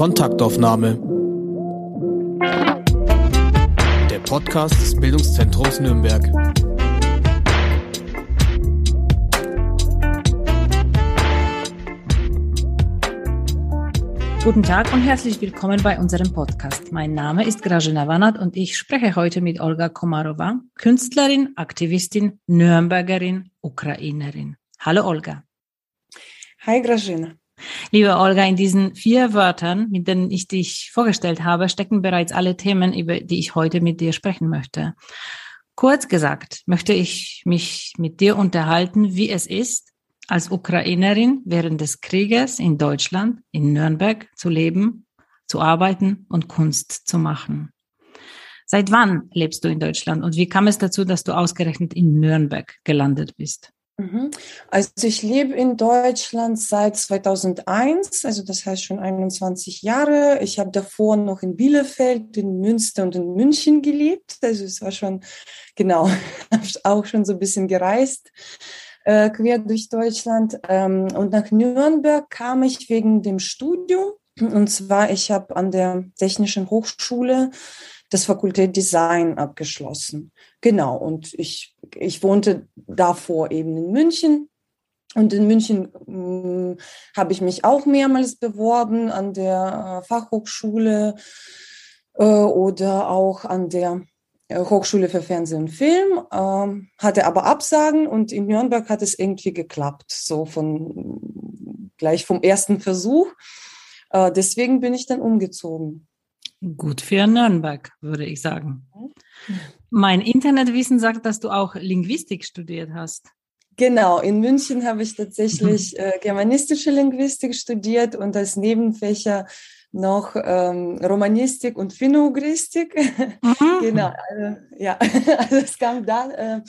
Kontaktaufnahme. Der Podcast des Bildungszentrums Nürnberg. Guten Tag und herzlich willkommen bei unserem Podcast. Mein Name ist Grażyna Wanat und ich spreche heute mit Olga Komarova, Künstlerin, Aktivistin, Nürnbergerin, Ukrainerin. Hallo Olga. Hi Grażyna. Liebe Olga, in diesen vier Wörtern, mit denen ich dich vorgestellt habe, stecken bereits alle Themen, über die ich heute mit dir sprechen möchte. Kurz gesagt, möchte ich mich mit dir unterhalten, wie es ist, als Ukrainerin während des Krieges in Deutschland, in Nürnberg zu leben, zu arbeiten und Kunst zu machen. Seit wann lebst du in Deutschland und wie kam es dazu, dass du ausgerechnet in Nürnberg gelandet bist? Mhm. Also ich lebe in Deutschland seit 2001, also das heißt schon 21 Jahre. Ich habe davor noch in Bielefeld, in Münster und in München gelebt. Also es war schon, genau, auch schon so ein bisschen gereist, äh, quer durch Deutschland. Ähm, und nach Nürnberg kam ich wegen dem Studium. Und zwar, ich habe an der Technischen Hochschule das Fakultät Design abgeschlossen. Genau, und ich, ich wohnte davor eben in München. Und in München hm, habe ich mich auch mehrmals beworben an der äh, Fachhochschule äh, oder auch an der äh, Hochschule für Fernsehen und Film, ähm, hatte aber Absagen und in Nürnberg hat es irgendwie geklappt, so von gleich vom ersten Versuch. Äh, deswegen bin ich dann umgezogen. Gut für Nürnberg, würde ich sagen. Mein Internetwissen sagt, dass du auch Linguistik studiert hast. Genau, in München habe ich tatsächlich äh, germanistische Linguistik studiert und als Nebenfächer noch ähm, Romanistik und Finno-Ugristik. Mhm. genau, also, ja, also es kam da äh,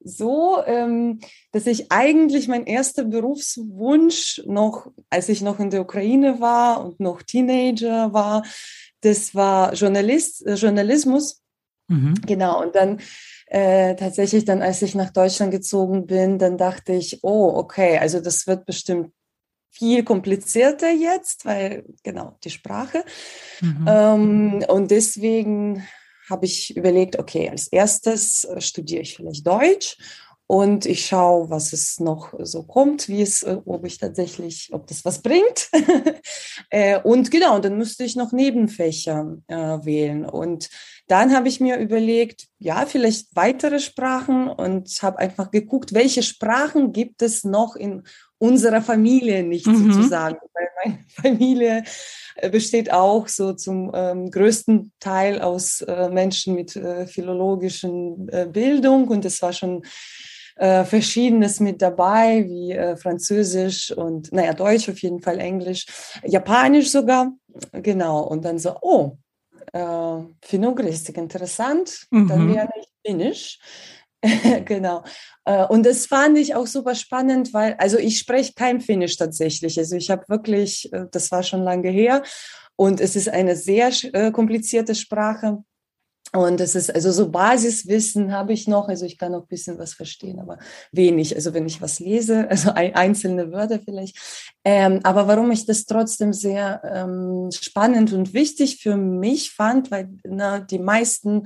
so, ähm, dass ich eigentlich mein erster Berufswunsch noch, als ich noch in der Ukraine war und noch Teenager war, das war Journalist, äh, Journalismus. Mhm. Genau, und dann äh, tatsächlich dann, als ich nach Deutschland gezogen bin, dann dachte ich, oh, okay, also das wird bestimmt viel komplizierter jetzt, weil genau die Sprache. Mhm. Ähm, und deswegen habe ich überlegt, okay, als erstes äh, studiere ich vielleicht Deutsch und ich schaue, was es noch so kommt, wie es, äh, ob ich tatsächlich, ob das was bringt. Äh, und genau, dann müsste ich noch Nebenfächer äh, wählen. Und dann habe ich mir überlegt, ja, vielleicht weitere Sprachen und habe einfach geguckt, welche Sprachen gibt es noch in unserer Familie nicht mhm. sozusagen. Weil meine Familie besteht auch so zum ähm, größten Teil aus äh, Menschen mit äh, philologischen äh, Bildung und es war schon äh, Verschiedenes mit dabei, wie äh, Französisch und, naja, Deutsch auf jeden Fall, Englisch, Japanisch sogar. Genau. Und dann so, oh, äh, Finogristik, interessant. Mhm. Dann lerne ich Finnisch. genau. Äh, und das fand ich auch super spannend, weil, also ich spreche kein Finnisch tatsächlich. Also ich habe wirklich, äh, das war schon lange her. Und es ist eine sehr komplizierte Sprache. Und es ist also so Basiswissen habe ich noch, also ich kann noch ein bisschen was verstehen, aber wenig. Also wenn ich was lese, also einzelne Wörter vielleicht. Ähm, aber warum ich das trotzdem sehr ähm, spannend und wichtig für mich fand, weil na, die meisten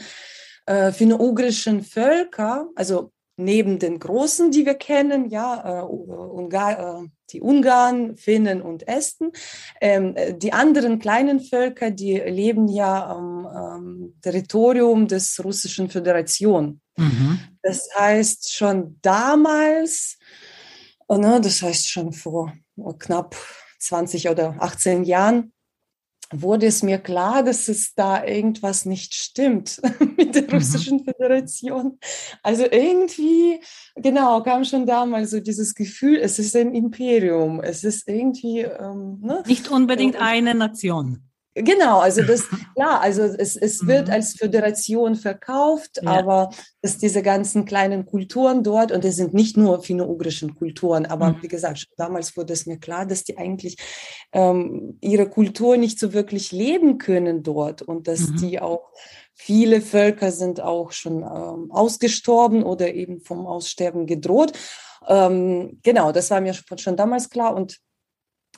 äh, finno-ugrischen Völker, also neben den Großen, die wir kennen, ja, äh, Ungar, äh, die Ungarn, Finnen und Esten. Ähm, die anderen kleinen Völker, die leben ja am ähm, Territorium des Russischen Föderation. Mhm. Das heißt, schon damals, oh, ne, das heißt schon vor knapp 20 oder 18 Jahren, wurde es mir klar, dass es da irgendwas nicht stimmt mit der mhm. Russischen Föderation. Also irgendwie, genau, kam schon damals so dieses Gefühl, es ist ein Imperium, es ist irgendwie... Ähm, ne? Nicht unbedingt eine Nation. Genau, also das, klar, also es, es wird mhm. als Föderation verkauft, ja. aber dass diese ganzen kleinen Kulturen dort, und es sind nicht nur finno-ugrischen Kulturen, aber mhm. wie gesagt, damals wurde es mir klar, dass die eigentlich ähm, ihre Kultur nicht so wirklich leben können dort und dass mhm. die auch, viele Völker sind auch schon ähm, ausgestorben oder eben vom Aussterben gedroht. Ähm, genau, das war mir schon damals klar und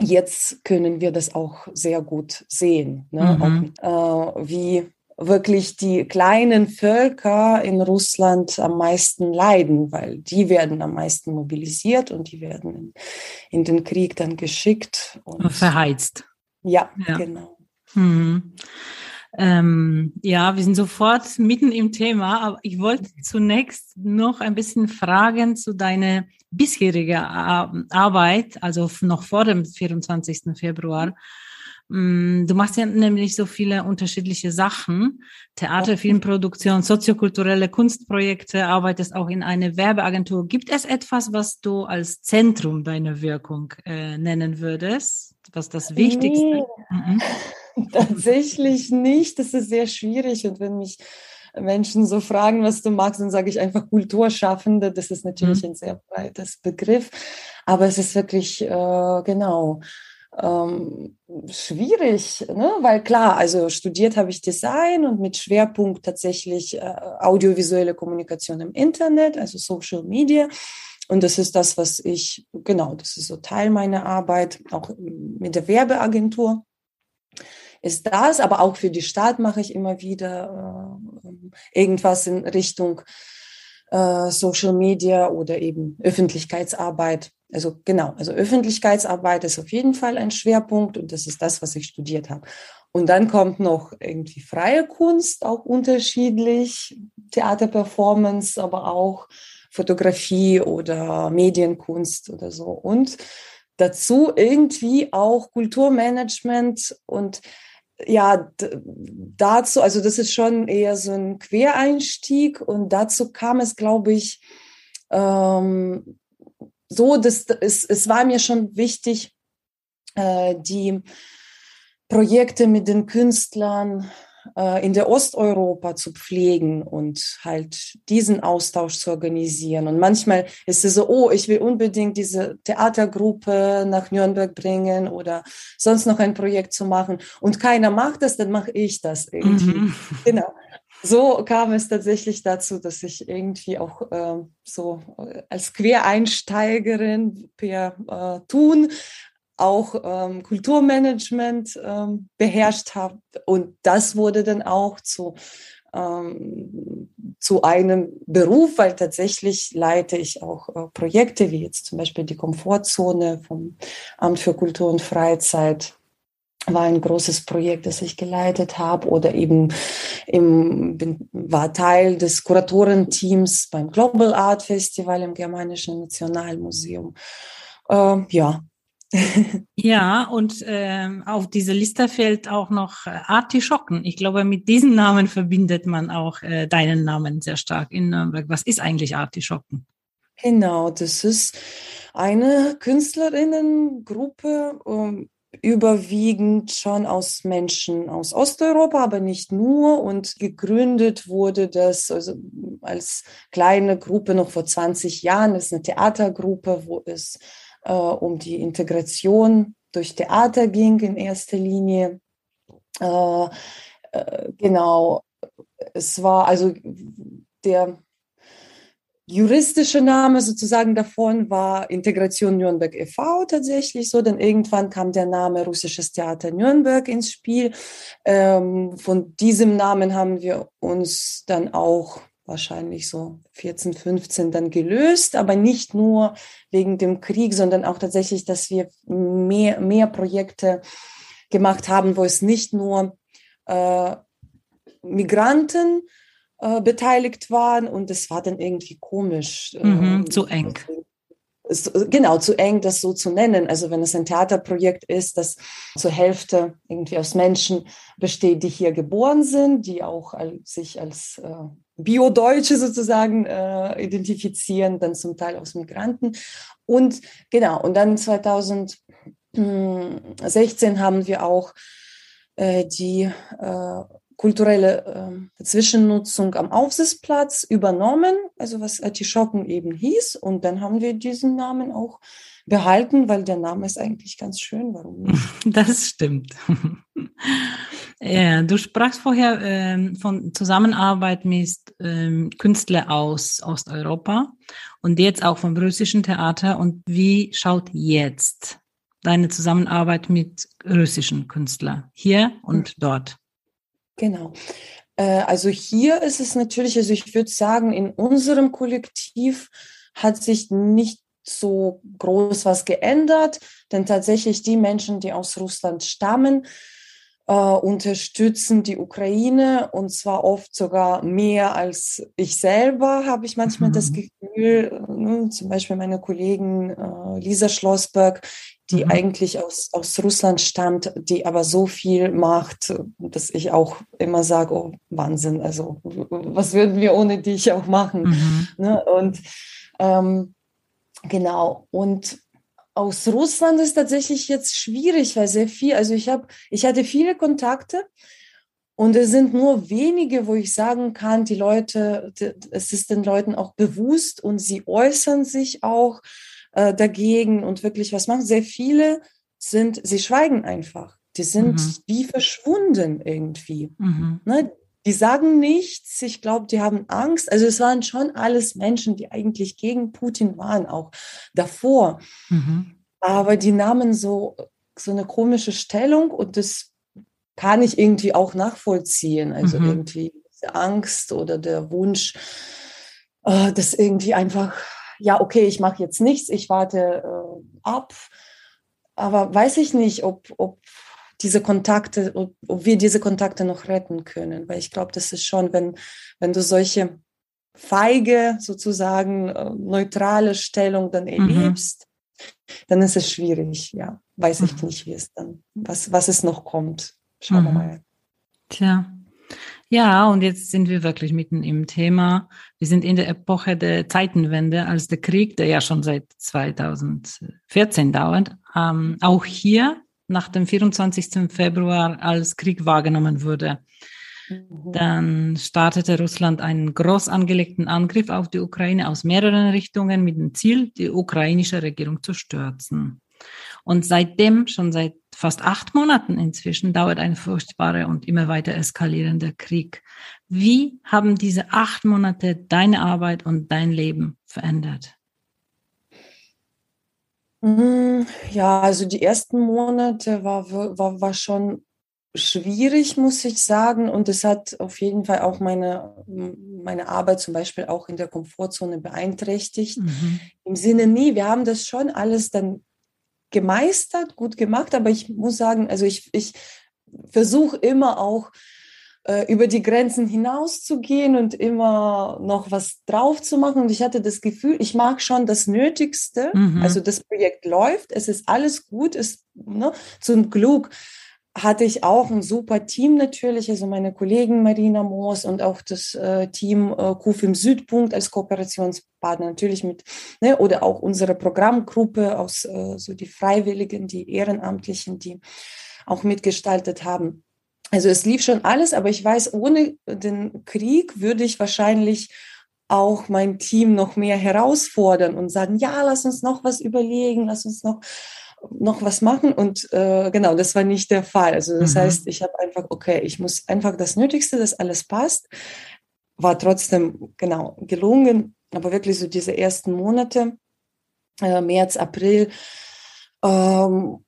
jetzt können wir das auch sehr gut sehen, ne? Mhm. auch, äh, wie wirklich die kleinen Völker in Russland am meisten leiden, weil die werden am meisten mobilisiert und die werden in, in den Krieg dann geschickt. Und Verheizt. Ja, ja. genau. Mhm. Ähm, ja, wir sind sofort mitten im Thema, aber ich wollte zunächst noch ein bisschen fragen zu deiner bisherigen Arbeit, also noch vor dem 24. Februar. Mm, du machst ja nämlich so viele unterschiedliche Sachen. Theater, Filmproduktion, soziokulturelle Kunstprojekte, arbeitest auch in einer Werbeagentur. Gibt es etwas, was du als Zentrum deiner Wirkung äh, nennen würdest? Was das Wichtigste? Nee. Mhm. Tatsächlich nicht. Das ist sehr schwierig. Und wenn mich Menschen so fragen, was du magst, dann sage ich einfach Kulturschaffende. Das ist natürlich mhm. ein sehr breites Begriff. Aber es ist wirklich, äh, genau, ähm, schwierig, ne? weil klar, also studiert habe ich Design und mit Schwerpunkt tatsächlich äh, audiovisuelle Kommunikation im Internet, also Social Media. Und das ist das, was ich, genau, das ist so Teil meiner Arbeit, auch mit der Werbeagentur ist das, aber auch für die Stadt mache ich immer wieder äh, irgendwas in Richtung äh, Social Media oder eben Öffentlichkeitsarbeit. Also genau, also Öffentlichkeitsarbeit ist auf jeden Fall ein Schwerpunkt und das ist das, was ich studiert habe. Und dann kommt noch irgendwie freie Kunst, auch unterschiedlich, Theaterperformance, aber auch Fotografie oder Medienkunst oder so. Und dazu irgendwie auch Kulturmanagement und ja, dazu, also das ist schon eher so ein Quereinstieg und dazu kam es, glaube ich, ähm, so, dass es, es war mir schon wichtig, äh, die Projekte mit den Künstlern in der Osteuropa zu pflegen und halt diesen Austausch zu organisieren. Und manchmal ist es so, oh, ich will unbedingt diese Theatergruppe nach Nürnberg bringen oder sonst noch ein Projekt zu machen. Und keiner macht das, dann mache ich das irgendwie. Mhm. Genau. So kam es tatsächlich dazu, dass ich irgendwie auch äh, so äh, als Quereinsteigerin per äh, Tun auch ähm, Kulturmanagement ähm, beherrscht habe. Und das wurde dann auch zu, ähm, zu einem Beruf, weil tatsächlich leite ich auch äh, Projekte, wie jetzt zum Beispiel die Komfortzone vom Amt für Kultur und Freizeit war ein großes Projekt, das ich geleitet habe oder eben im, bin, war Teil des Kuratorenteams beim Global Art Festival im Germanischen Nationalmuseum. Äh, ja, ja, und äh, auf diese Liste fällt auch noch äh, Artischocken. Ich glaube, mit diesem Namen verbindet man auch äh, deinen Namen sehr stark in Nürnberg. Was ist eigentlich Artischocken? Genau, das ist eine Künstlerinnengruppe, um, ähm, überwiegend schon aus Menschen aus Osteuropa, aber nicht nur. Und gegründet wurde das also als kleine Gruppe noch vor 20 Jahren. Das ist eine Theatergruppe, wo es äh, um die Integration durch Theater ging in erster Linie. Äh, äh, genau, es war also der juristische Name sozusagen davon war Integration Nürnberg e.V. tatsächlich so, denn irgendwann kam der Name Russisches Theater Nürnberg ins Spiel. Ähm, von diesem Namen haben wir uns dann auch wahrscheinlich so 14, 15 dann gelöst, aber nicht nur wegen dem Krieg, sondern auch tatsächlich, dass wir mehr, mehr Projekte gemacht haben, wo es nicht nur äh, Migranten äh, beteiligt waren und es war dann irgendwie komisch. Mhm, äh, zu eng. Genau, zu eng, das so zu nennen. Also wenn es ein Theaterprojekt ist, das zur Hälfte irgendwie aus Menschen besteht, die hier geboren sind, die auch als, sich als äh, Bio-Deutsche sozusagen äh, identifizieren, dann zum Teil aus Migranten. Und genau, und dann 2016 haben wir auch äh, die äh, kulturelle äh, Zwischennutzung am Aufsichtsplatz übernommen, also was Artischocken eben hieß. Und dann haben wir diesen Namen auch behalten, weil der Name ist eigentlich ganz schön. Warum nicht? Das stimmt. ja, du sprachst vorher ähm, von Zusammenarbeit mit ähm, Künstlern aus Osteuropa und jetzt auch vom russischen Theater. Und wie schaut jetzt deine Zusammenarbeit mit russischen Künstlern hier und mhm. dort? Genau. Äh, also hier ist es natürlich, also ich würde sagen, in unserem Kollektiv hat sich nicht so groß was geändert, denn tatsächlich die Menschen, die aus Russland stammen, äh, unterstützen die Ukraine und zwar oft sogar mehr als ich selber, habe ich manchmal mhm. das Gefühl, ne, zum Beispiel meine Kollegin äh, Lisa Schlossberg, die mhm. eigentlich aus, aus Russland stammt, die aber so viel macht, dass ich auch immer sage, oh Wahnsinn, also was würden wir ohne dich auch machen? Mhm. Ne? Und ähm, genau, und aus Russland ist tatsächlich jetzt schwierig, weil sehr viel, also ich habe, ich hatte viele Kontakte und es sind nur wenige, wo ich sagen kann, die Leute, es ist den Leuten auch bewusst und sie äußern sich auch äh, dagegen und wirklich was machen. Sehr viele sind, sie schweigen einfach. Die sind mhm. wie verschwunden irgendwie. Mhm. Ne? Die sagen nichts. Ich glaube, die haben Angst. Also es waren schon alles Menschen, die eigentlich gegen Putin waren, auch davor. Mhm. Aber die nahmen so, so eine komische Stellung und das kann ich irgendwie auch nachvollziehen. Also mhm. irgendwie diese Angst oder der Wunsch, äh, dass irgendwie einfach, ja, okay, ich mache jetzt nichts, ich warte äh, ab. Aber weiß ich nicht, ob, ob diese Kontakte, ob, ob wir diese Kontakte noch retten können. Weil ich glaube, das ist schon, wenn, wenn du solche feige, sozusagen äh, neutrale Stellung dann mhm. erlebst, mhm. dann ist es schwierig. Ja, weiß ich mhm. nicht, wie es dann, was, was es noch kommt. Schauen mhm. wir mal. Tja. Ja, und jetzt sind wir wirklich mitten im Thema. Wir sind in der Epoche der Zeitenwende, als der Krieg, der ja schon seit 2014 dauert, ähm, auch hier nach dem 24. Februar als Krieg wahrgenommen wurde. Mhm. Dann startete Russland einen groß angelegten Angriff auf die Ukraine aus mehreren Richtungen mit dem Ziel, die ukrainische Regierung zu stürzen. Und seitdem, schon seit fast acht Monaten inzwischen, dauert ein furchtbarer und immer weiter eskalierender Krieg. Wie haben diese acht Monate deine Arbeit und dein Leben verändert? Hm, ja, also die ersten Monate war, war, war schon schwierig, muss ich sagen. Und es hat auf jeden Fall auch meine, meine Arbeit zum Beispiel auch in der Komfortzone beeinträchtigt. Mhm. Im Sinne, nie, wir haben das schon alles dann gemeistert, gut gemacht, aber ich muss sagen, also ich, ich versuche immer auch äh, über die Grenzen hinauszugehen und immer noch was drauf zu machen. Und ich hatte das Gefühl, ich mag schon das Nötigste. Mhm. Also das Projekt läuft, es ist alles gut, es, ne, zum Glück hatte ich auch ein super Team natürlich, also meine Kollegen Marina Moos und auch das äh, Team äh, KUF Südpunkt als Kooperationspartner natürlich mit, ne, oder auch unsere Programmgruppe aus äh, so die Freiwilligen, die Ehrenamtlichen, die auch mitgestaltet haben. Also es lief schon alles, aber ich weiß, ohne den Krieg würde ich wahrscheinlich auch mein Team noch mehr herausfordern und sagen, ja, lass uns noch was überlegen, lass uns noch noch was machen und äh, genau, das war nicht der Fall. Also das mhm. heißt, ich habe einfach, okay, ich muss einfach das Nötigste, dass alles passt, war trotzdem genau gelungen, aber wirklich so diese ersten Monate, äh, März, April, ähm,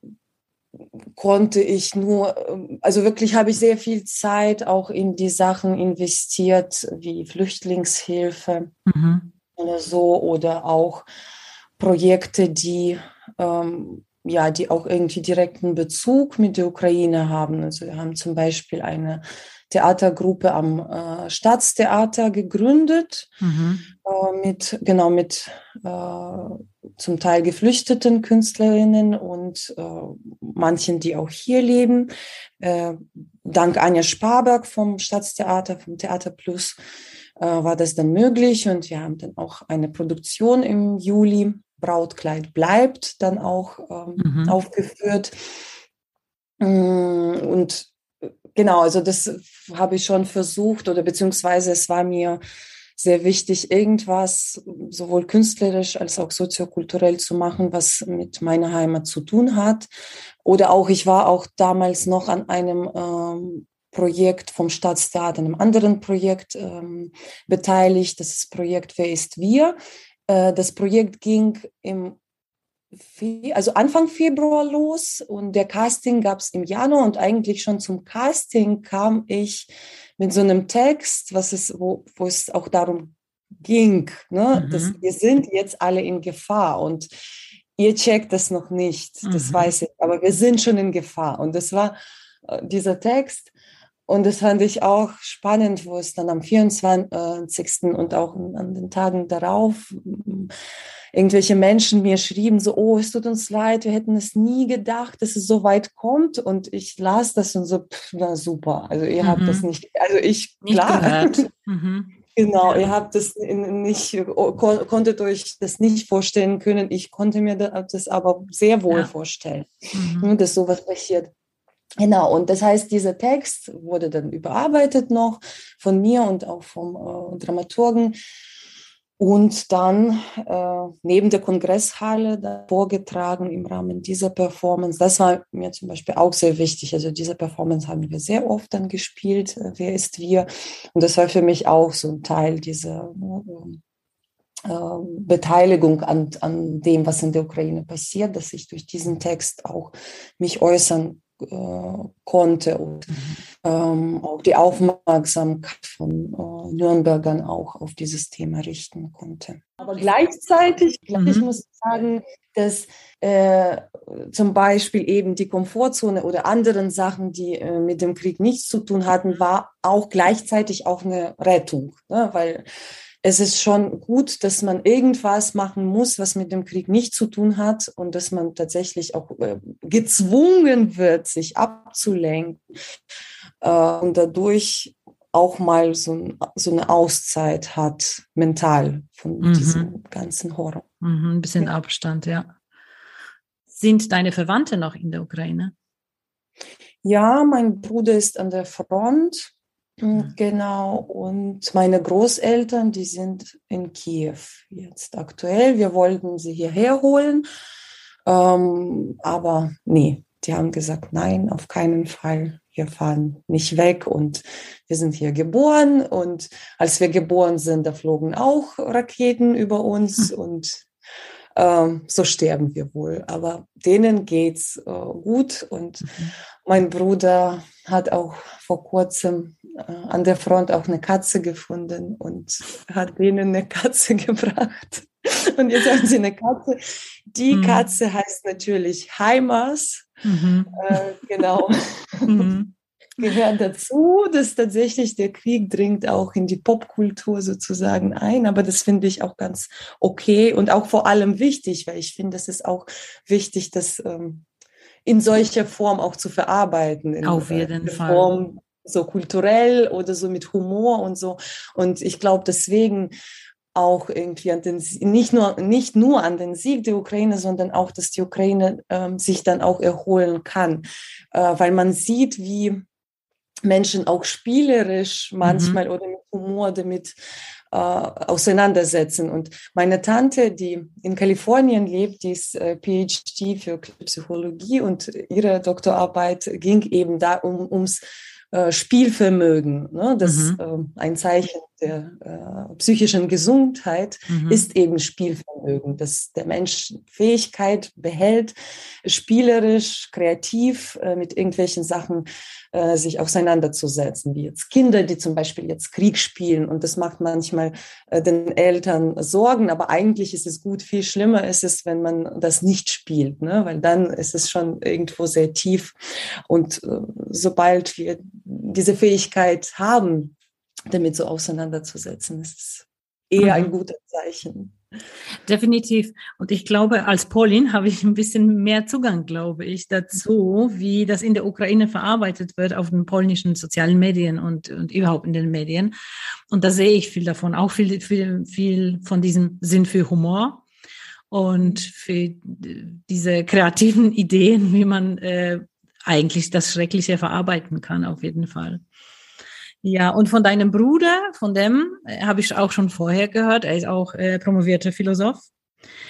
konnte ich nur, ähm, also wirklich habe ich sehr viel Zeit auch in die Sachen investiert, wie Flüchtlingshilfe mhm. oder so, oder auch Projekte, die ähm, ja, die auch irgendwie direkten Bezug mit der Ukraine haben. Also wir haben zum Beispiel eine Theatergruppe am äh, Staatstheater gegründet, mhm. äh, mit, genau, mit äh, zum Teil geflüchteten Künstlerinnen und äh, manchen, die auch hier leben. Äh, dank Anja Sparberg vom Staatstheater, vom Theater Plus, äh, war das dann möglich und wir haben dann auch eine Produktion im Juli, Brautkleid bleibt, dann auch ähm, mhm. aufgeführt. Mm, und genau, also das habe ich schon versucht oder beziehungsweise es war mir sehr wichtig, irgendwas sowohl künstlerisch als auch soziokulturell zu machen, was mit meiner Heimat zu tun hat. Oder auch, ich war auch damals noch an einem ähm, Projekt vom Staatstheater, einem anderen Projekt ähm, beteiligt. Das Projekt Wer ist wir? Äh, das Projekt ging im also Anfang Februar los und der Casting gab es im Januar und eigentlich schon zum Casting kam ich mit so einem Text, was es, wo, wo es auch darum ging, ne? Mhm. dass wir sind jetzt alle in Gefahr und ihr checkt das noch nicht, das mhm. weiß ich, aber wir sind schon in Gefahr und das war äh, dieser Text und das fand ich auch spannend, wo es dann am 24. und auch an den Tagen darauf irgendwelche Menschen mir schrieben, so, oh, es tut uns leid, wir hätten es nie gedacht, dass es so weit kommt. Und ich las das und so, pff, na super. Also ihr mhm. habt das mhm. nicht, also ich, nicht klar. Mhm. Genau, ja. ihr habt das nicht, konntet euch das nicht vorstellen können. Ich konnte mir das aber sehr wohl ja. vorstellen, mhm. dass sowas passiert. Genau, und das heißt, dieser Text wurde dann überarbeitet noch von mir und auch vom äh, Dramaturgen und dann äh, neben der Kongresshalle vorgetragen im Rahmen dieser Performance. Das war mir zum Beispiel auch sehr wichtig. Also diese Performance haben wir sehr oft dann gespielt. Äh, Wer ist wir? Und das war für mich auch so ein Teil dieser äh, Beteiligung an, an dem, was in der Ukraine passiert, dass ich durch diesen Text auch mich äußern äh, konnte und mhm. ähm, auch die Aufmerksamkeit von äh, Nürnbergern auch auf dieses Thema richten konnte. Aber gleichzeitig, mhm. ich muss sagen, dass äh, zum Beispiel eben die Komfortzone oder anderen Sachen, die äh, mit dem Krieg nichts zu tun hatten, war auch gleichzeitig auch eine Rettung, ne? weil es ist schon gut, dass man irgendwas machen muss, was mit dem Krieg nichts zu tun hat und dass man tatsächlich auch äh, gezwungen wird, sich abzulenken äh, und dadurch auch mal so, ein, so, eine Auszeit hat, mental von mhm. diesem ganzen Horror. Mhm, ein bisschen ja. Abstand, ja. Sind deine Verwandte noch in der Ukraine? Ja, mein Bruder ist an der Front. Genau, und meine Großeltern, die sind in Kiew jetzt aktuell. Wir wollten sie hierher holen, ähm, aber nee, die haben gesagt, nein, auf keinen Fall. Wir fahren nicht weg und wir sind hier geboren. Und als wir geboren sind, da flogen auch Raketen über uns mhm. und ähm, so sterben wir wohl. Aber denen geht's äh, gut und mhm. Mein Bruder hat auch vor kurzem äh, an der Front auch eine Katze gefunden und hat denen eine Katze gebracht. Und jetzt haben sie eine Katze. Die mhm. Katze heißt natürlich Heimas. Mhm. Äh, genau. Mhm. Gehört dazu, dass tatsächlich der Krieg dringt auch in die Popkultur sozusagen ein. Aber das finde ich auch ganz okay und auch vor allem wichtig, weil ich finde, es ist auch wichtig, das ähm, in solcher Form auch zu verarbeiten. In, Auf jeden Fall. Form, so kulturell oder so mit Humor und so. Und ich glaube, deswegen auch irgendwie an den, nicht nur, nicht nur an den Sieg der Ukraine, sondern auch, dass die Ukraine ähm, sich dann auch erholen kann. Äh, weil man sieht, wie Menschen auch spielerisch mhm. manchmal mhm. oder mit Humor damit äh, auseinandersetzen. Und meine Tante, die in Kalifornien lebt, die ist äh, PhD für Psychologie und ihre Doktorarbeit ging eben da um, ums äh, Spielvermögen. Ne? Das mhm. äh, ein Zeichen der äh, psychischen Gesundheit mhm. ist eben Spielvermögen, dass der Mensch Fähigkeit behält, spielerisch, kreativ äh, mit irgendwelchen Sachen äh, sich auseinanderzusetzen, wie jetzt Kinder, die zum Beispiel jetzt Krieg spielen und das macht manchmal äh, den Eltern Sorgen, aber eigentlich ist es gut, viel schlimmer ist es, wenn man das nicht spielt, ne? weil dann ist es schon irgendwo sehr tief und äh, sobald wir diese Fähigkeit haben, damit so auseinanderzusetzen. Das ist eher ein mhm. gutes Zeichen. Definitiv. Und ich glaube, als Polin habe ich ein bisschen mehr Zugang, glaube ich, dazu, wie das in der Ukraine verarbeitet wird auf den polnischen sozialen Medien und, und überhaupt in den Medien. Und da sehe ich viel davon, auch viel, viel, viel von diesem Sinn für Humor und für diese kreativen Ideen, wie man äh, eigentlich das Schreckliche verarbeiten kann, auf jeden Fall. Ja, und von deinem Bruder, von dem äh, habe ich auch schon vorher gehört. Er ist auch äh, promovierter Philosoph.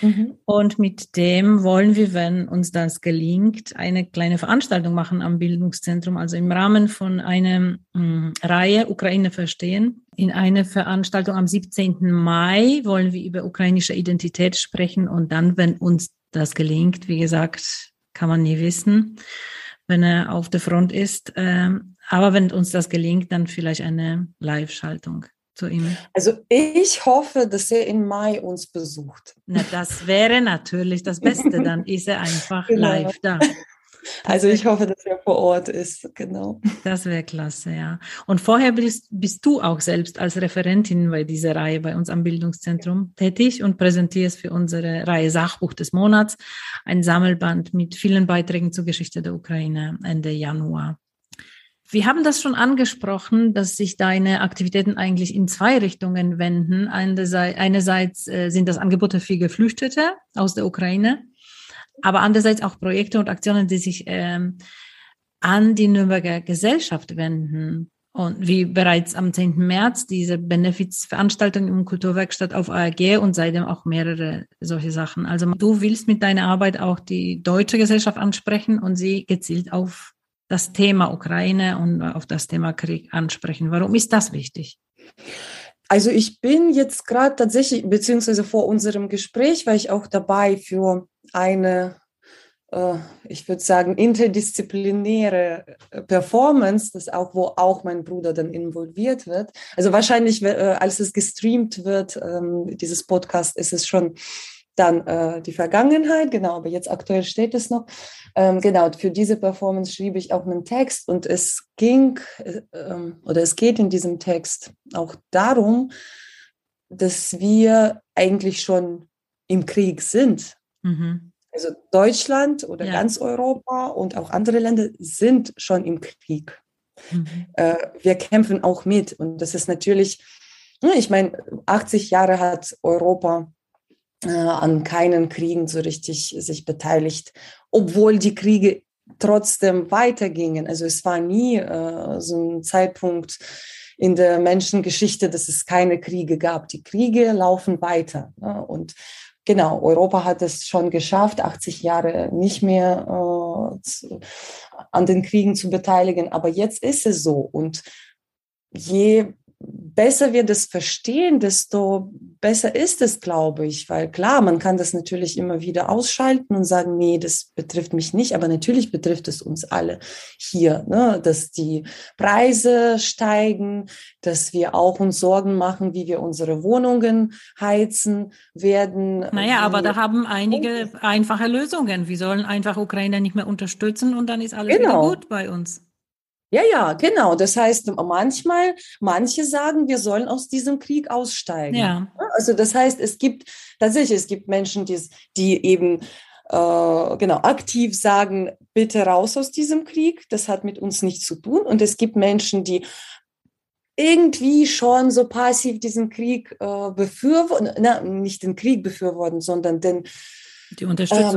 Mhm. Und mit dem wollen wir, wenn uns das gelingt, eine kleine Veranstaltung machen am Bildungszentrum, also im Rahmen von einer äh, Reihe Ukraine verstehen. In einer Veranstaltung am 17. Mai wollen wir über ukrainische Identität sprechen und dann, wenn uns das gelingt. Wie gesagt, kann man nie wissen, wenn er auf der Front ist. Ähm, aber wenn uns das gelingt, dann vielleicht eine Live-Schaltung zu ihm. Also ich hoffe, dass er im Mai uns besucht. Na, das wäre natürlich das Beste. Dann ist er einfach genau. live da. Also ich hoffe, dass er vor Ort ist, genau. Das wäre klasse, ja. Und vorher bist, bist du auch selbst als Referentin bei dieser Reihe bei uns am Bildungszentrum tätig und präsentierst für unsere Reihe Sachbuch des Monats ein Sammelband mit vielen Beiträgen zur Geschichte der Ukraine Ende Januar. Wir haben das schon angesprochen, dass sich deine Aktivitäten eigentlich in zwei Richtungen wenden. Einerseits äh, sind das Angebote für Geflüchtete aus der Ukraine aber andererseits auch Projekte und Aktionen, die sich ähm, an die Nürnberger Gesellschaft wenden. Und wie bereits am 10. März diese Benefizveranstaltung im Kulturwerkstatt auf ARG und seitdem auch mehrere solche Sachen. Also du willst mit deiner Arbeit auch die deutsche Gesellschaft ansprechen und sie gezielt auf das Thema Ukraine und auf das Thema Krieg ansprechen. Warum ist das wichtig? Also ich bin jetzt gerade tatsächlich, beziehungsweise vor unserem Gespräch war ich auch dabei für eine, äh, ich würde sagen, interdisziplinäre äh, Performance, das auch, wo auch mein Bruder dann involviert wird. Also wahrscheinlich, äh, als es gestreamt wird, ähm, dieses Podcast, ist es schon dann äh, die Vergangenheit, genau, aber jetzt aktuell steht es noch. Ähm, genau, für diese Performance schrieb ich auch einen Text und es ging äh, ähm, oder es geht in diesem Text auch darum, dass wir eigentlich schon im Krieg sind. Mhm. Also Deutschland oder ja. ganz Europa und auch andere Länder sind schon im Krieg. Mhm. Äh, wir kämpfen auch mit. Und das ist natürlich, ne, ich meine, 80 Jahre hat Europa an keinen Kriegen so richtig sich beteiligt, obwohl die Kriege trotzdem weitergingen. Also es war nie äh, so ein Zeitpunkt in der Menschengeschichte, dass es keine Kriege gab. Die Kriege laufen weiter. Ne? Und genau, Europa hat es schon geschafft, 80 Jahre nicht mehr äh, zu, an den Kriegen zu beteiligen. Aber jetzt ist es so. Und je besser wir das verstehen, desto besser ist es, glaube ich. Weil klar, man kann das natürlich immer wieder ausschalten und sagen, nee, das betrifft mich nicht. Aber natürlich betrifft es uns alle hier, ne? dass die Preise steigen, dass wir auch uns Sorgen machen, wie wir unsere Wohnungen heizen werden. Naja, aber da haben einige einfache Lösungen. Wir sollen einfach Ukraine nicht mehr unterstützen und dann ist alles genau. wieder gut bei uns. Ja, ja, genau. Das heißt, manchmal, manche sagen, wir sollen aus diesem Krieg aussteigen. Ja. Also das heißt, es gibt tatsächlich, es gibt Menschen, die, die eben äh, genau aktiv sagen, bitte raus aus diesem Krieg. Das hat mit uns nichts zu tun. Und es gibt Menschen, die irgendwie schon so passiv diesen Krieg äh, befürworten, na, nicht den Krieg befürworten, sondern den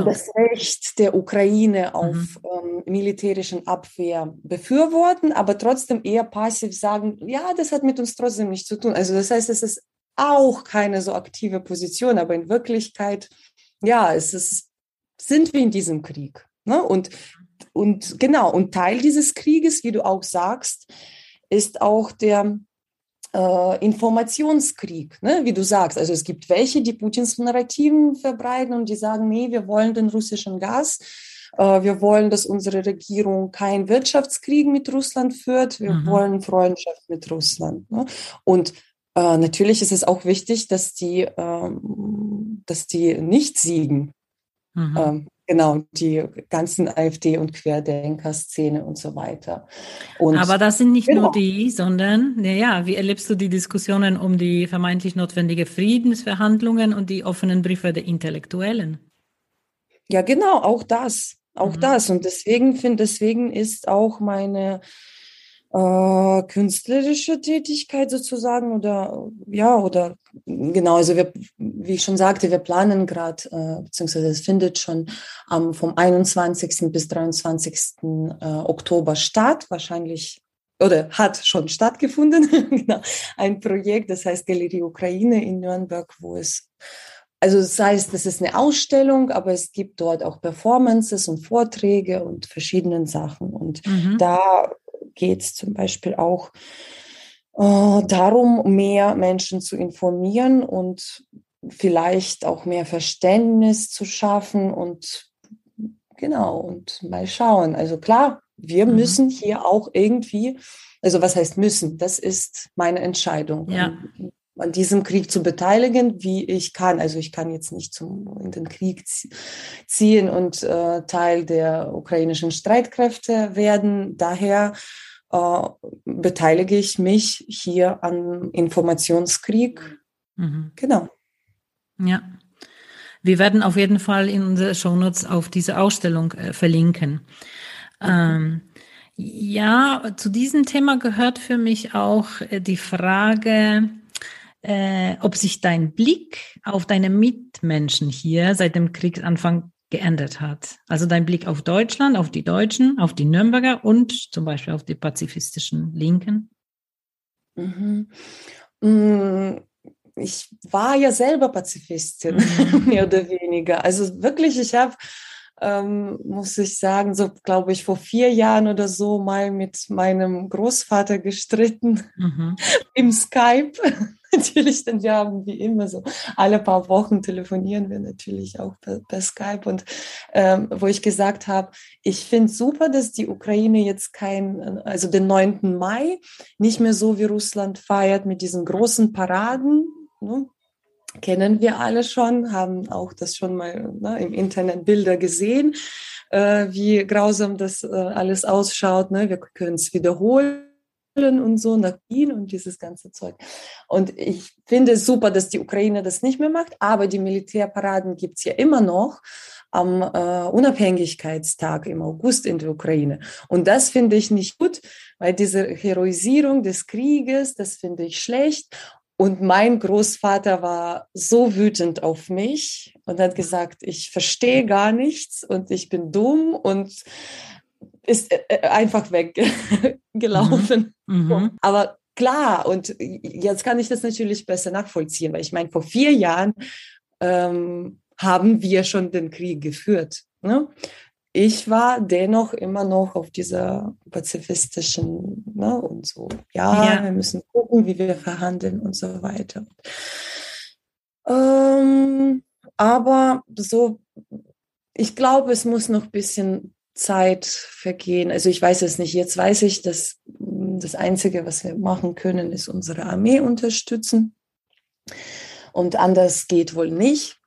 das Recht der Ukraine auf mhm. ähm, militärischen Abwehr befürworten, aber trotzdem eher passiv sagen, ja, das hat mit uns trotzdem nichts zu tun. Also das heißt, es ist auch keine so aktive Position, aber in Wirklichkeit, ja, es ist, sind wir in diesem Krieg. Ne? Und, und genau, und Teil dieses Krieges, wie du auch sagst, ist auch der äh, Informationskrieg, ne? wie du sagst. Also es gibt welche, die Putins Narrativen verbreiten und die sagen, nee, wir wollen den russischen Gas. Äh, wir wollen, dass unsere Regierung keinen Wirtschaftskrieg mit Russland führt. Wir mhm. wollen Freundschaft mit Russland. Ne? Und äh, natürlich ist es auch wichtig, dass die, ähm, dass die nicht siegen. Mhm. Ähm, Genau, die ganzen AfD- und Querdenker-Szene und so weiter. Und Aber das sind nicht genau. nur die, sondern, naja, wie erlebst du die Diskussionen um die vermeintlich notwendige Friedensverhandlungen und die offenen Briefe der Intellektuellen? Ja, genau, auch das. Auch mhm. das. Und deswegen finde, deswegen ist auch meine äh, künstlerische Tätigkeit sozusagen oder ja oder genau also wir wie ich schon sagte wir planen gerade äh, beziehungsweise es findet schon ähm, vom 21. bis 23. Äh, Oktober statt wahrscheinlich oder hat schon stattgefunden genau ein Projekt das heißt Galerie Ukraine in Nürnberg wo es also das heißt, es ist eine Ausstellung, aber es gibt dort auch Performances und Vorträge und verschiedene Sachen. Und mhm. da geht es zum Beispiel auch äh, darum, mehr Menschen zu informieren und vielleicht auch mehr Verständnis zu schaffen und genau und mal schauen. Also klar, wir mhm. müssen hier auch irgendwie, also was heißt müssen? Das ist meine Entscheidung. Ja. An diesem Krieg zu beteiligen, wie ich kann. Also ich kann jetzt nicht zum, in den Krieg ziehen und äh, Teil der ukrainischen Streitkräfte werden. Daher äh, beteilige ich mich hier an Informationskrieg. Mhm. Genau. Ja. Wir werden auf jeden Fall in unsere Shownotes auf diese Ausstellung äh, verlinken. Ähm, ja, zu diesem Thema gehört für mich auch äh, die Frage, äh, ob sich dein Blick auf deine Mitmenschen hier seit dem Kriegsanfang geändert hat. Also dein Blick auf Deutschland, auf die Deutschen, auf die Nürnberger und zum Beispiel auf die pazifistischen Linken. Mhm. Mm, ich war ja selber Pazifistin, mhm. mehr oder weniger. Also wirklich, ich habe, ähm, muss ich sagen, so glaube ich vor vier Jahren oder so mal mit meinem Großvater gestritten mhm. im Skype. natürlich, denn wir haben wie immer so alle paar Wochen telefonieren wir natürlich auch per, per Skype und ähm, wo ich gesagt habe, ich finde super, dass die Ukraine jetzt kein, also den 9. Mai nicht mehr so wie Russland feiert mit diesen großen Paraden, Ne? Kennen wir alle schon, haben auch das schon mal ne, im Internet Bilder gesehen, äh, wie grausam das äh, alles ausschaut. Ne? Wir können es wiederholen und so nach Wien und dieses ganze Zeug. Und ich finde es super, dass die Ukraine das nicht mehr macht, aber die Militärparaden gibt es ja immer noch am äh, Unabhängigkeitstag im August in der Ukraine. Und das finde ich nicht gut, weil diese Heroisierung des Krieges, das finde ich schlecht. Und mein Großvater war so wütend auf mich und hat gesagt, ich verstehe gar nichts und ich bin dumm und ist äh, äh, einfach weggelaufen. Mhm. Aber klar, und jetzt kann ich das natürlich besser nachvollziehen, weil ich meine, vor vier Jahren ähm, haben wir schon den Krieg geführt. Ne? ich war dennoch immer noch auf dieser pazifistischen ne, und so, ja, ja, wir müssen gucken, wie wir verhandeln und so weiter. Ähm, aber so, ich glaube, es muss noch ein bisschen Zeit vergehen. Also ich weiß es nicht. Jetzt weiß ich, dass das Einzige, was wir machen können, ist unsere Armee unterstützen. Und anders geht wohl nicht.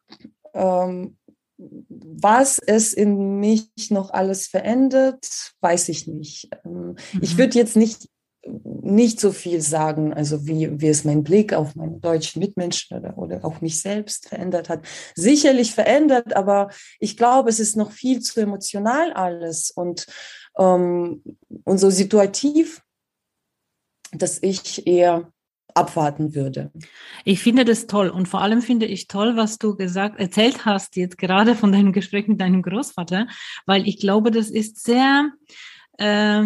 Ähm, was es in mich noch alles verändert, weiß ich nicht. Ähm, mhm. Ich würde jetzt nicht, nicht so viel sagen, also wie, wie es mein Blick auf meine deutschen Mitmenschen oder, oder auch mich selbst verändert hat. Sicherlich verändert, aber ich glaube, es ist noch viel zu emotional alles und, ähm, und so situativ, dass ich eher abwarten würde. Ich finde das toll und vor allem finde ich toll, was du gesagt, erzählt hast jetzt gerade von deinem Gespräch mit deinem Großvater, weil ich glaube, das ist sehr äh,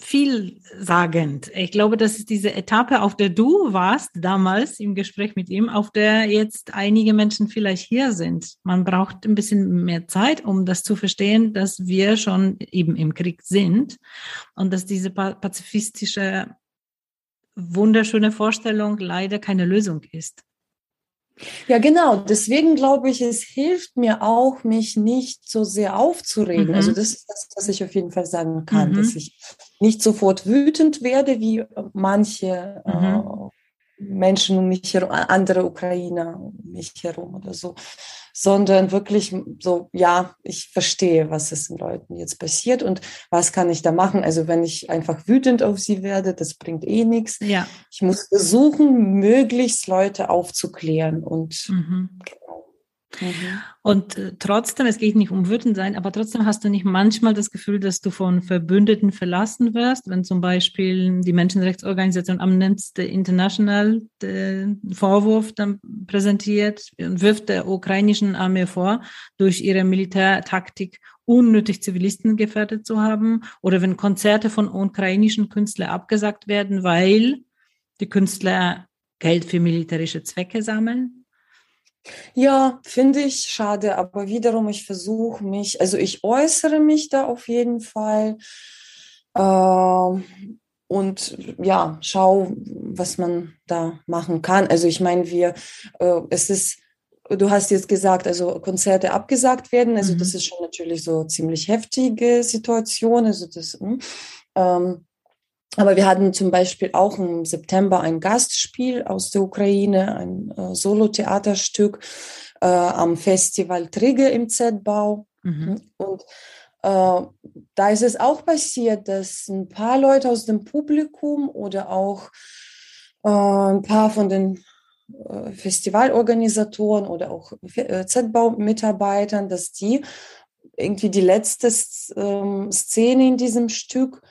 vielsagend. Ich glaube, das ist diese Etappe, auf der du warst damals im Gespräch mit ihm, auf der jetzt einige Menschen vielleicht hier sind. Man braucht ein bisschen mehr Zeit, um das zu verstehen, dass wir schon eben im Krieg sind und dass diese pazifistische wunderschöne Vorstellung leider keine Lösung ist. Ja, genau. Deswegen glaube ich, es hilft mir auch, mich nicht so sehr aufzuregen. Mhm. Also das ist das, was ich auf jeden Fall sagen kann, mhm. dass ich nicht sofort wütend werde, wie manche mhm. Menschen um mich herum, andere Ukrainer um mich herum oder so, sondern wirklich so, ja, ich verstehe, was es den Leuten jetzt passiert und was kann ich da machen. Also wenn ich einfach wütend auf sie werde, das bringt eh nichts. Ja. Ich muss versuchen, möglichst Leute aufzuklären und mhm. Mhm. Und äh, trotzdem, es geht nicht um wütend sein, aber trotzdem hast du nicht manchmal das Gefühl, dass du von Verbündeten verlassen wirst, wenn zum Beispiel die Menschenrechtsorganisation Amnesty International den Vorwurf dann präsentiert und wirft der ukrainischen Armee vor, durch ihre Militärtaktik unnötig Zivilisten gefährdet zu haben, oder wenn Konzerte von ukrainischen Künstlern abgesagt werden, weil die Künstler Geld für militärische Zwecke sammeln. Ja, finde ich schade, aber wiederum, ich versuche mich, also ich äußere mich da auf jeden Fall äh, und ja, schau, was man da machen kann. Also ich meine, wir, äh, es ist du hast jetzt gesagt, also Konzerte abgesagt werden. Also mhm. das ist schon natürlich so ziemlich heftige Situation. Also das, hm, ähm, aber wir hatten zum Beispiel auch im September ein Gastspiel aus der Ukraine, ein äh, Solo-Theaterstück äh, am Festival Trigger im Z-Bau. Mhm. Und äh, da ist es auch passiert, dass ein paar Leute aus dem Publikum oder auch äh, ein paar von den äh, Festivalorganisatoren oder auch äh, Z-Bau-Mitarbeitern, dass die irgendwie die letzte ähm, Szene in diesem Stück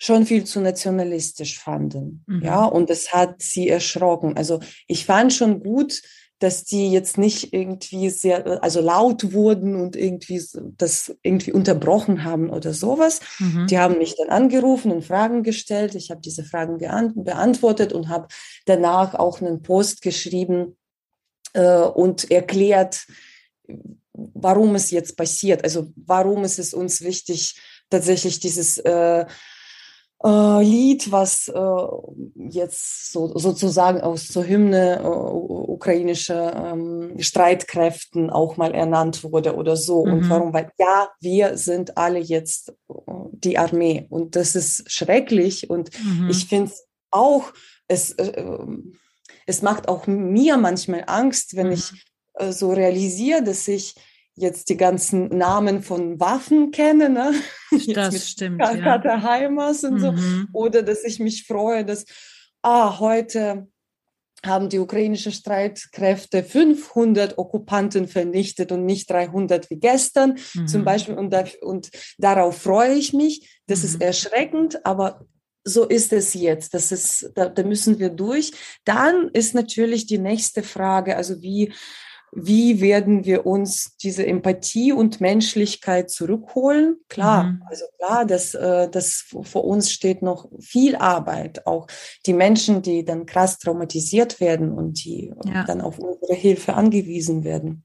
schon viel zu nationalistisch fanden. Mhm. Ja, und das hat sie erschrocken. Also ich fand schon gut, dass die jetzt nicht irgendwie sehr, also laut wurden und irgendwie das irgendwie unterbrochen haben oder sowas. Mhm. Die haben mich dann angerufen und Fragen gestellt. Ich habe diese Fragen beantwortet und habe danach auch einen Post geschrieben äh, und erklärt, warum es jetzt passiert. Also warum ist es uns wichtig, tatsächlich dieses äh, äh, Lied, was äh, jetzt so, sozusagen aus zur Hymne äh, ukrainischer ähm, Streitkräften auch mal ernannt wurde oder so. Mhm. Und warum? Weil ja, wir sind alle jetzt äh, die Armee und das ist schrecklich und mhm. ich finde auch, es, äh, ähm, es macht auch mir manchmal Angst, wenn mhm. ich äh, so realisiere, dass ich jetzt die ganzen Namen von Waffen kenne, ne? Das stimmt. Kata ja. Heimas und mhm. so. Oder dass ich mich freue, dass, ah, heute haben die ukrainischen Streitkräfte 500 Okkupanten vernichtet und nicht 300 wie gestern mhm. zum Beispiel. Und, da, und darauf freue ich mich. Das mhm. ist erschreckend, aber so ist es jetzt. Das ist, da, da müssen wir durch. Dann ist natürlich die nächste Frage, also wie wie werden wir uns diese Empathie und Menschlichkeit zurückholen? Klar, mhm. also klar, dass äh, das vor uns steht noch viel Arbeit. Auch die Menschen, die dann krass traumatisiert werden und die ja. dann auf unsere Hilfe angewiesen werden.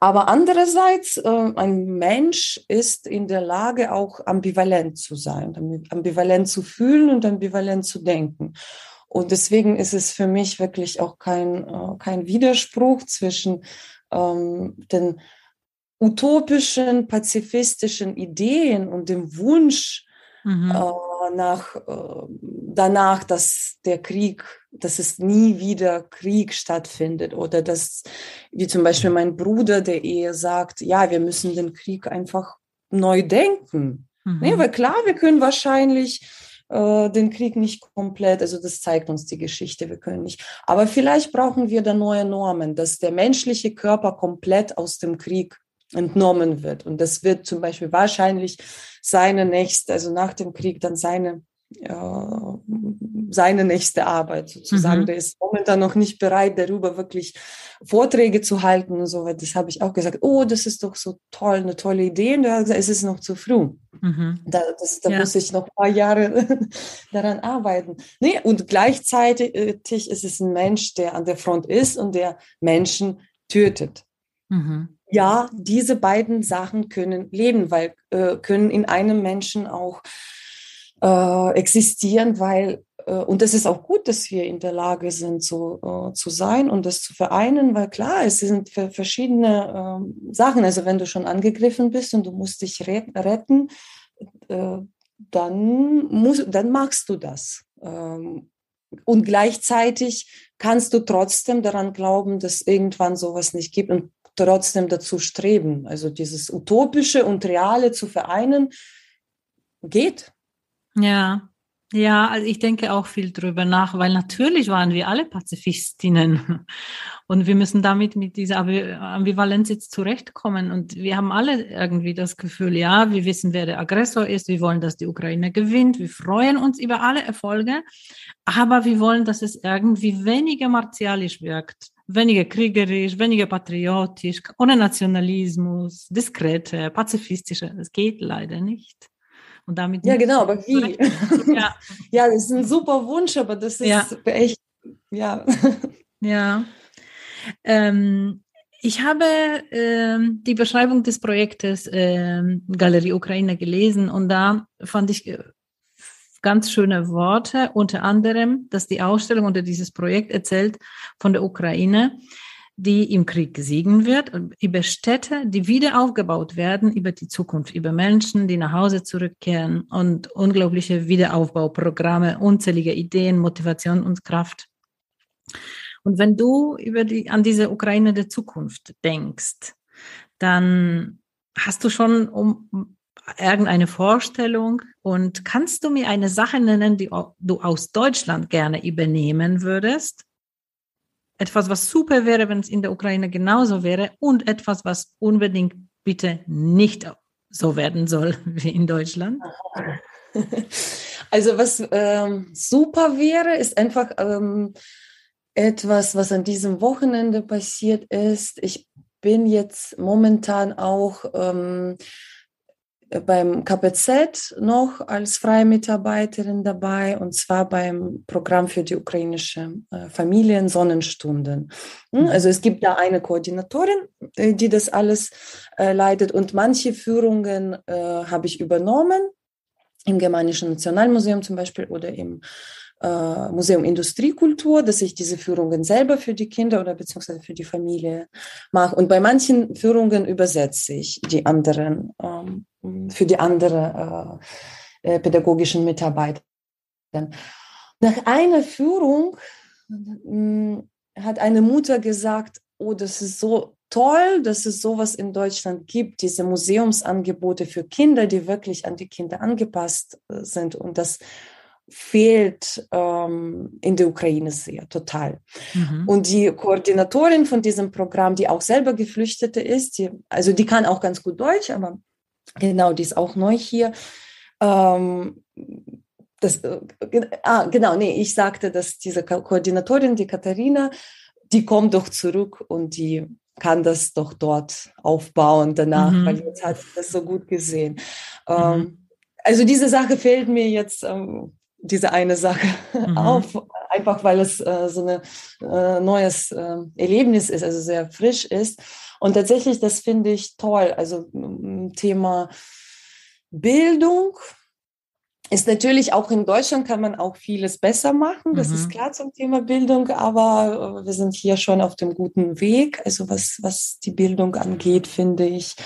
Aber andererseits, äh, ein Mensch ist in der Lage, auch ambivalent zu sein, ambivalent zu fühlen und ambivalent zu denken. Und deswegen ist es für mich wirklich auch kein, äh, kein Widerspruch zwischen ähm, den utopischen, pazifistischen Ideen und dem Wunsch mhm. äh, nach, äh, danach, dass der Krieg, dass es nie wieder Krieg stattfindet oder dass, wie zum Beispiel mein Bruder, der eher sagt, ja, wir müssen den Krieg einfach neu denken. Mhm. Nee, weil klar, wir können wahrscheinlich äh, den Krieg nicht komplett, also das zeigt uns die Geschichte, wir können nicht. Aber vielleicht brauchen wir da neue Normen, dass der menschliche Körper komplett aus dem Krieg entnommen wird. Und das wird zum Beispiel wahrscheinlich seine nächste, also nach dem Krieg dann seine seine nächste Arbeit sozusagen. Mhm. Der ist momentan noch nicht bereit, darüber wirklich Vorträge zu halten und so weiter. Das habe ich auch gesagt. Oh, das ist doch so toll, eine tolle Idee. Und er hat gesagt, es ist noch zu früh. Mhm. Da, das, da ja. muss ich noch ein paar Jahre daran arbeiten. Nee, und gleichzeitig ist es ein Mensch, der an der Front ist und der Menschen tötet. Mhm. Ja, diese beiden Sachen können leben, weil äh, können in einem Menschen auch äh, existieren, weil, äh, und das ist auch gut, dass wir in der Lage sind, so äh, zu sein und das zu vereinen, weil klar, es sind verschiedene ähm, Sachen. Also wenn du schon angegriffen bist und du musst dich retten, äh, dann, musst, dann machst du das. Ähm, und gleichzeitig kannst du trotzdem daran glauben, dass irgendwann sowas nicht gibt und trotzdem dazu streben. Also dieses Utopische und Reale zu vereinen, geht. Ja, ja, also ich denke auch viel drüber nach, weil natürlich waren wir alle Pazifistinnen. Und wir müssen damit mit dieser Ambivalenz jetzt zurechtkommen. Und wir haben alle irgendwie das Gefühl, ja, wir wissen, wer der Aggressor ist, wir wollen, dass die Ukraine gewinnt, wir freuen uns über alle Erfolge, aber wir wollen, dass es irgendwie weniger martialisch wirkt, weniger kriegerisch, weniger patriotisch, ohne Nationalismus, diskrete, pazifistische. Das geht leider nicht. Und damit ja, genau, aber wie? Ja. ja, das ist ein super Wunsch, aber das ist ja. echt, ja. Ja. Ähm, ich habe ähm, die Beschreibung des Projektes ähm, Galerie Ukraine gelesen und da fand ich äh, ganz schöne Worte, unter anderem, dass die Ausstellung oder dieses Projekt erzählt von der Ukraine, die im Krieg gesiegen wird, über Städte, die wieder aufgebaut werden, über die Zukunft, über Menschen, die nach Hause zurückkehren und unglaubliche Wiederaufbauprogramme, unzählige Ideen, Motivation und Kraft. Und wenn du über die, an diese Ukraine der Zukunft denkst, dann hast du schon um irgendeine Vorstellung und kannst du mir eine Sache nennen, die du aus Deutschland gerne übernehmen würdest? Etwas, was super wäre, wenn es in der Ukraine genauso wäre und etwas, was unbedingt bitte nicht so werden soll wie in Deutschland? Also was ähm, super wäre, ist einfach ähm, etwas, was an diesem Wochenende passiert ist. Ich bin jetzt momentan auch ähm, beim KPZ noch als freie Mitarbeiterin dabei und zwar beim Programm für die ukrainische äh, Familien Sonnenstunden. Hm, mhm. Also es gibt da eine Koordinatorin, äh, die das alles äh, leitet und manche Führungen äh, habe ich übernommen im Germanischen Nationalmuseum zum Beispiel oder im äh, Museum Industriekultur, dass ich diese Führungen selber für die Kinder oder beziehungsweise für die Familie mache. Und bei manchen Führungen übersetze ich die anderen, ähm, für die anderen äh, äh, pädagogischen Mitarbeiter. Nach einer Führung äh, hat eine Mutter gesagt, oh, das ist so toll, dass es sowas in Deutschland gibt, diese Museumsangebote für Kinder, die wirklich an die Kinder angepasst äh, sind. Und das fehlt ähm, in der Ukraine sehr, total. Mhm. Und die Koordinatorin von diesem Programm, die auch selber Geflüchtete ist, die, also die kann auch ganz gut Deutsch, aber genau, die ist auch neu hier. Ähm, das, äh, ah, genau, nee, ich sagte, dass diese Ko Koordinatorin, die Katharina, die kommt doch zurück und die kann das doch dort aufbauen danach, mhm. weil jetzt hat sie das so gut gesehen. Mhm. Ähm, also diese Sache fehlt mir jetzt ähm, diese eine Sache mhm. auf, einfach weil es äh, so ein äh, neues äh, Erlebnis ist, also sehr frisch ist. Und tatsächlich, das finde ich toll. Also Thema Bildung, ist natürlich auch in Deutschland kann man auch vieles besser machen. Das mhm. ist klar zum Thema Bildung, aber äh, wir sind hier schon auf dem guten Weg. Also was, was die Bildung angeht, finde ich.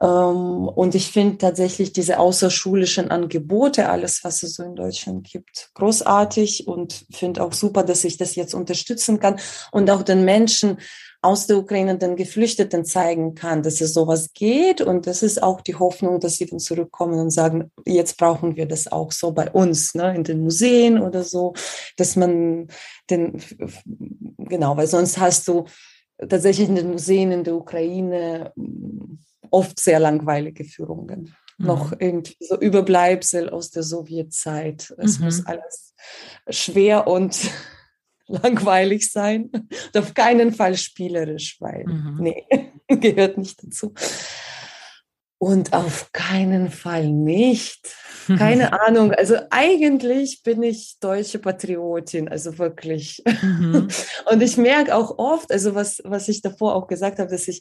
Ähm, und ich finde tatsächlich diese außerschulischen Angebote, alles, was es so in Deutschland gibt, großartig und finde auch super, dass ich das jetzt unterstützen kann und auch den Menschen aus der Ukraine den Geflüchteten zeigen kann, dass es sowas geht. Und das ist auch die Hoffnung, dass sie dann zurückkommen und sagen, jetzt brauchen wir das auch so bei uns, ne, in den Museen oder so, dass man den, genau, weil sonst hast du tatsächlich in den Museen in der Ukraine mm, oft sehr langweilige Führungen. Mhm. Noch irgendwie so Überbleibsel aus der Sowjetzeit. Es mhm. muss alles schwer und langweilig sein und auf keinen Fall spielerisch, weil mhm. nee, gehört nicht dazu. Und auf keinen Fall nicht keine Ahnung. Also eigentlich bin ich deutsche Patriotin, also wirklich. Mhm. Und ich merke auch oft, also was, was ich davor auch gesagt habe, dass ich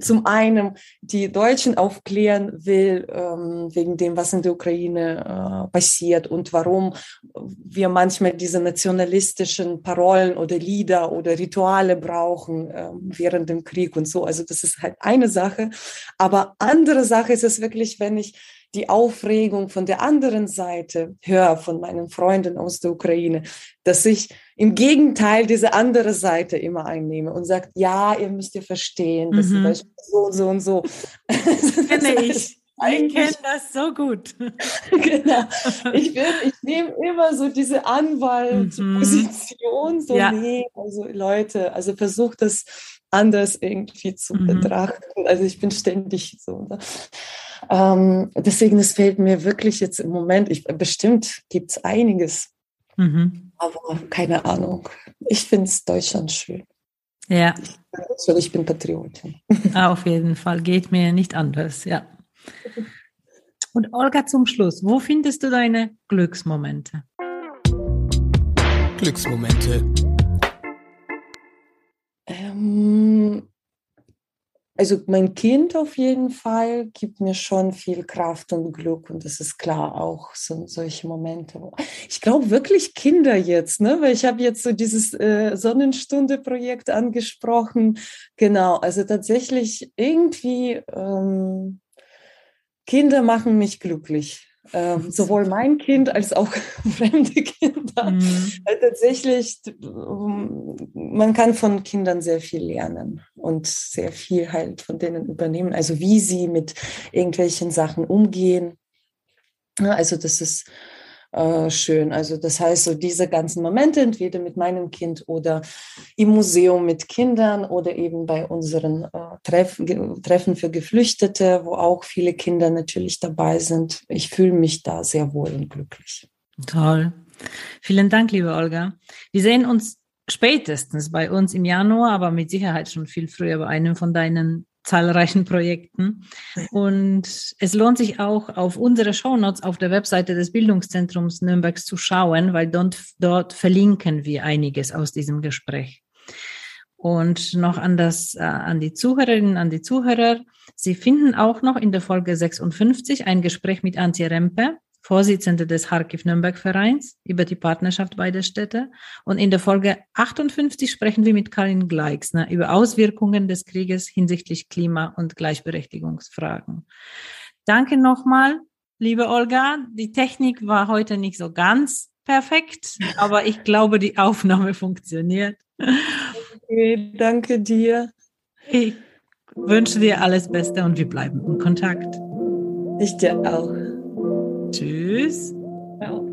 zum einen die Deutschen aufklären will, ähm, wegen dem, was in der Ukraine äh, passiert und warum wir manchmal diese nationalistischen Parolen oder Lieder oder Rituale brauchen äh, während dem Krieg und so. Also das ist halt eine Sache. Aber andere Sache ist es wirklich, wenn ich die Aufregung von der anderen Seite höre, von meinen Freunden aus der Ukraine, dass ich im Gegenteil diese andere Seite immer einnehme und sagt, ja, ihr müsst ihr verstehen, das mhm. ist so und so und so. Kenne ich. Ich kenne das so gut. genau. Ich, ich nehme immer so diese Anwaltposition, so ja. nee, also Leute, also versucht das anders irgendwie zu mhm. betrachten. Also ich bin ständig so. Ähm, deswegen, es fehlt mir wirklich jetzt im Moment, ich, bestimmt gibt es einiges, mhm. aber keine Ahnung. Ich finde es Deutschland schön. Ja. Ich, ich bin Patriotin. Auf jeden Fall, geht mir nicht anders, ja. Und Olga, zum Schluss, wo findest du deine Glücksmomente? Glücksmomente. Ähm, also mein Kind auf jeden Fall gibt mir schon viel Kraft und Glück und das ist klar auch so solche Momente. Ich glaube wirklich Kinder jetzt, ne? Weil ich habe jetzt so dieses äh, Sonnenstunde-Projekt angesprochen. Genau, also tatsächlich irgendwie ähm, Kinder machen mich glücklich. Ähm, sowohl mein Kind als auch fremde Kinder. Mhm. Tatsächlich, man kann von Kindern sehr viel lernen und sehr viel halt von denen übernehmen. Also wie sie mit irgendwelchen Sachen umgehen. Also das ist äh, schön. Also das heißt, so diese ganzen Momente, entweder mit meinem Kind oder im Museum mit Kindern oder eben bei unseren äh, Treffen, Treffen für Geflüchtete, wo auch viele Kinder natürlich dabei sind. Ich fühle mich da sehr wohl und glücklich. Toll. Vielen Dank, liebe Olga. Wir sehen uns spätestens bei uns im Januar, aber mit Sicherheit schon viel früher bei einem von deinen zahlreichen Projekten. Und es lohnt sich auch auf unsere Shownotes auf der Webseite des Bildungszentrums Nürnbergs zu schauen, weil dort, dort verlinken wir einiges aus diesem Gespräch. Und noch an das, äh, an die Zuhörerinnen, an die Zuhörer. Sie finden auch noch in der Folge 56 ein Gespräch mit Antje Rempe Vorsitzende des Harkiv-Nürnberg-Vereins über die Partnerschaft beider Städte. Und in der Folge 58 sprechen wir mit Karin Gleixner über Auswirkungen des Krieges hinsichtlich Klima- und Gleichberechtigungsfragen. Danke nochmal, liebe Olga. Die Technik war heute nicht so ganz perfekt, aber ich glaube, die Aufnahme funktioniert. Okay, danke dir. Ich wünsche dir alles Beste und wir bleiben in Kontakt. Ich dir auch. Tschüss. Ciao.